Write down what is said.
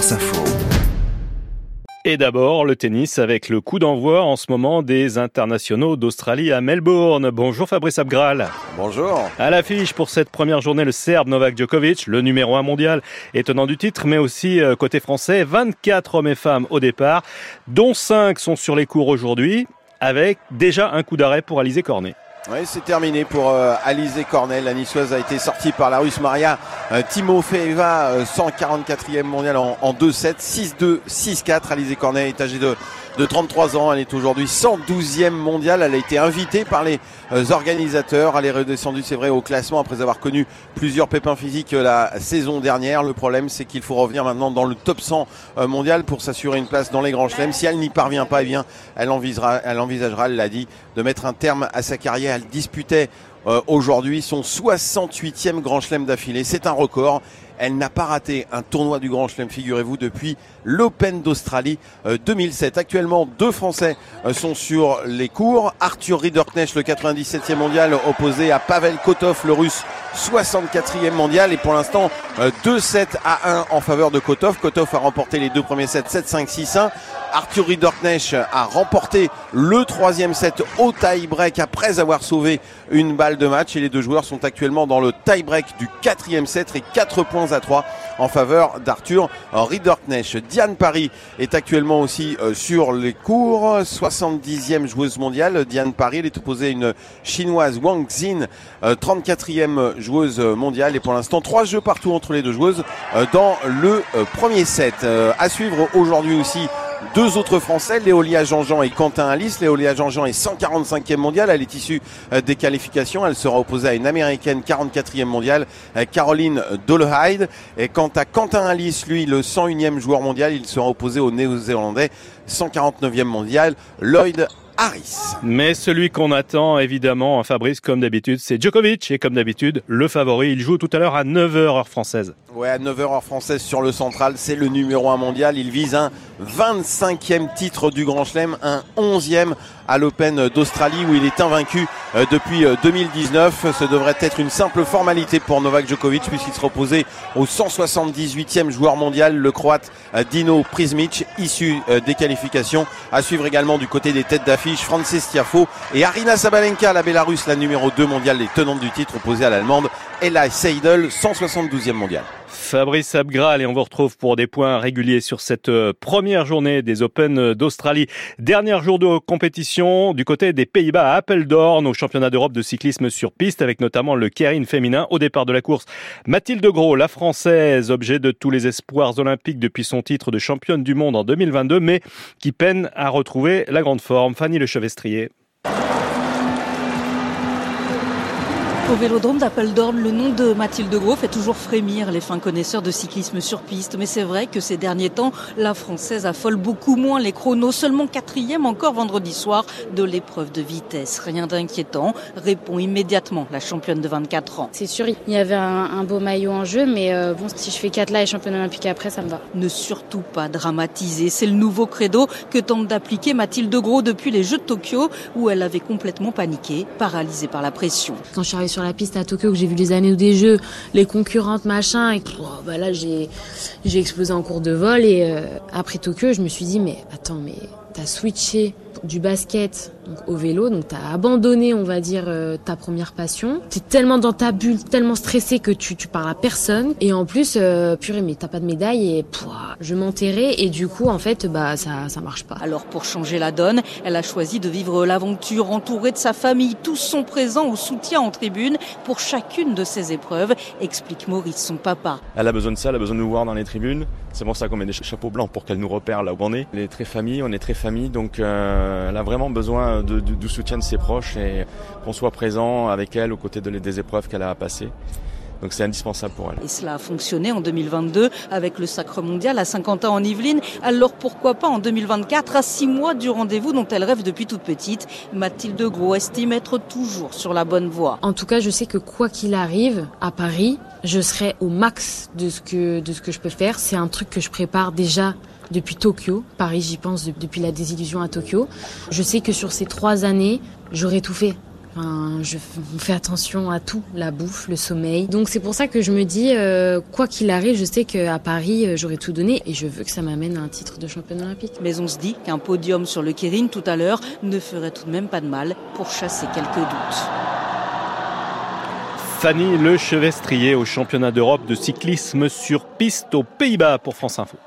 Info. Et d'abord, le tennis avec le coup d'envoi en ce moment des internationaux d'Australie à Melbourne. Bonjour Fabrice Abgral. Bonjour. À l'affiche pour cette première journée, le Serbe Novak Djokovic, le numéro 1 mondial, étonnant du titre, mais aussi euh, côté français, 24 hommes et femmes au départ, dont 5 sont sur les cours aujourd'hui, avec déjà un coup d'arrêt pour Alizé Cornet. Oui, c'est terminé pour euh, Alizé Cornet. La niçoise a été sortie par la russe Maria euh, Timofeeva, 144e euh, mondial en, en 2-7, 6-2, 6-4. Alizé Cornet est âgée de de 33 ans. Elle est aujourd'hui 112e mondiale. Elle a été invitée par les euh, organisateurs. Elle est redescendue, c'est vrai, au classement après avoir connu plusieurs pépins physiques euh, la saison dernière. Le problème, c'est qu'il faut revenir maintenant dans le top 100 euh, mondial pour s'assurer une place dans les grands chelems. Si elle n'y parvient pas, eh bien, elle envisagera, elle envisagera, elle l'a dit, de mettre un terme à sa carrière. Elle disputait aujourd'hui son 68e grand chelem d'affilée. C'est un record. Elle n'a pas raté un tournoi du Grand Chelem, figurez-vous, depuis l'Open d'Australie 2007. Euh, Actuellement, deux Français euh, sont sur les cours. Arthur Riederknecht, le 97e mondial, opposé à Pavel Kotov, le russe 64e mondial. Et pour l'instant, 2-7 euh, à 1 en faveur de Kotov. Kotov a remporté les deux premiers sets 7-5, 6-1. Arthur Riederknecht a remporté le troisième set au tie-break après avoir sauvé une balle de match. Et les deux joueurs sont actuellement dans le tie-break du quatrième set et 4 points à 3 en faveur d'Arthur Riederknecht. Diane Paris est actuellement aussi euh, sur les cours. 70e joueuse mondiale. Diane Paris, elle est opposée à une chinoise Wang Xin, 34e euh, joueuse mondiale. Et pour l'instant, trois jeux partout entre les deux joueuses euh, dans le premier set. À suivre aujourd'hui aussi deux autres Français, Léolia Jean-Jean et Quentin Alice. Léolia Jean-Jean est 145e mondiale. Elle est issue euh, des qualifications. Elle sera opposée à une américaine 44e mondiale, euh, Caroline Dolehide. Et quant à Quentin Alice, lui, le 101e joueur mondial, il sera opposé au néo-zélandais 149e mondial, Lloyd Harris. Mais celui qu'on attend, évidemment, hein, Fabrice, comme d'habitude, c'est Djokovic. Et comme d'habitude, le favori, il joue tout à l'heure à 9h heure française. Ouais, à 9h heure française sur le central, c'est le numéro 1 mondial. Il vise un 25e titre du Grand Chelem, un 11e à l'Open d'Australie où il est invaincu euh, depuis 2019. Euh, Ce devrait être une simple formalité pour Novak Djokovic puisqu'il sera opposé au 178e joueur mondial, le croate euh, Dino Prismic, issu des qualifications. À suivre également du côté des têtes d'affiche, Francis Tiafo et Arina Sabalenka, la Bélarusse, la numéro 2 mondiale, les tenantes du titre opposée à l'Allemande, Ella Seidel, 172e mondiale. Fabrice Abgral et on vous retrouve pour des points réguliers sur cette euh, première journée des Open d'Australie. Dernier jour de compétition du côté des Pays-Bas à Apeldoorn au championnat d'Europe de cyclisme sur piste avec notamment le Keirin féminin au départ de la course. Mathilde Gros, la française, objet de tous les espoirs olympiques depuis son titre de championne du monde en 2022 mais qui peine à retrouver la grande forme. Fanny Lechevestrier. Au vélodrome d'Apeldoorn, le nom de Mathilde Gros fait toujours frémir les fins connaisseurs de cyclisme sur piste. Mais c'est vrai que ces derniers temps, la Française affole beaucoup moins les chronos. Seulement quatrième encore vendredi soir de l'épreuve de vitesse. Rien d'inquiétant, répond immédiatement la championne de 24 ans. C'est sûr, il y avait un, beau maillot en jeu, mais euh, bon, si je fais 4 là et championne olympique après, ça me va. Ne surtout pas dramatiser. C'est le nouveau credo que tente d'appliquer Mathilde Gros depuis les Jeux de Tokyo, où elle avait complètement paniqué, paralysée par la pression. Quand je suis arrivée sur la piste à Tokyo, que j'ai vu les années des jeux, les concurrentes, machin, et oh, bah là j'ai j'ai explosé en cours de vol et euh, après Tokyo, je me suis dit mais attends mais t'as switché du basket au vélo, donc tu as abandonné, on va dire, euh, ta première passion. Tu es tellement dans ta bulle, tellement stressé que tu, tu parles à personne. Et en plus, euh, purée, mais t'as pas de médaille et pouah, je m'enterrais et du coup, en fait, bah ça ça marche pas. Alors pour changer la donne, elle a choisi de vivre l'aventure entourée de sa famille. Tous sont présents au soutien en tribune pour chacune de ses épreuves, explique Maurice, son papa. Elle a besoin de ça, elle a besoin de nous voir dans les tribunes. C'est pour ça qu'on met des chapeaux blancs pour qu'elle nous repère là où on est. Elle est très famille, on est très famille, donc euh, elle a vraiment besoin du soutien de ses proches et qu'on soit présent avec elle aux côtés de, des épreuves qu'elle a à passer. Donc c'est indispensable pour elle. Et cela a fonctionné en 2022 avec le Sacre Mondial à Saint-Quentin en Yvelines. Alors pourquoi pas en 2024, à six mois du rendez-vous dont elle rêve depuis toute petite Mathilde Gros estime être toujours sur la bonne voie. En tout cas, je sais que quoi qu'il arrive à Paris, je serai au max de ce que, de ce que je peux faire. C'est un truc que je prépare déjà depuis Tokyo. Paris, j'y pense depuis la désillusion à Tokyo. Je sais que sur ces trois années, j'aurai tout fait Enfin, je fais attention à tout, la bouffe, le sommeil. Donc c'est pour ça que je me dis, euh, quoi qu'il arrive, je sais qu'à Paris, euh, j'aurai tout donné et je veux que ça m'amène à un titre de championne olympique. Mais on se dit qu'un podium sur le Kérine tout à l'heure ne ferait tout de même pas de mal pour chasser quelques doutes. Fanny Le Chevestrier au championnat d'Europe de cyclisme sur piste aux Pays-Bas pour France Info.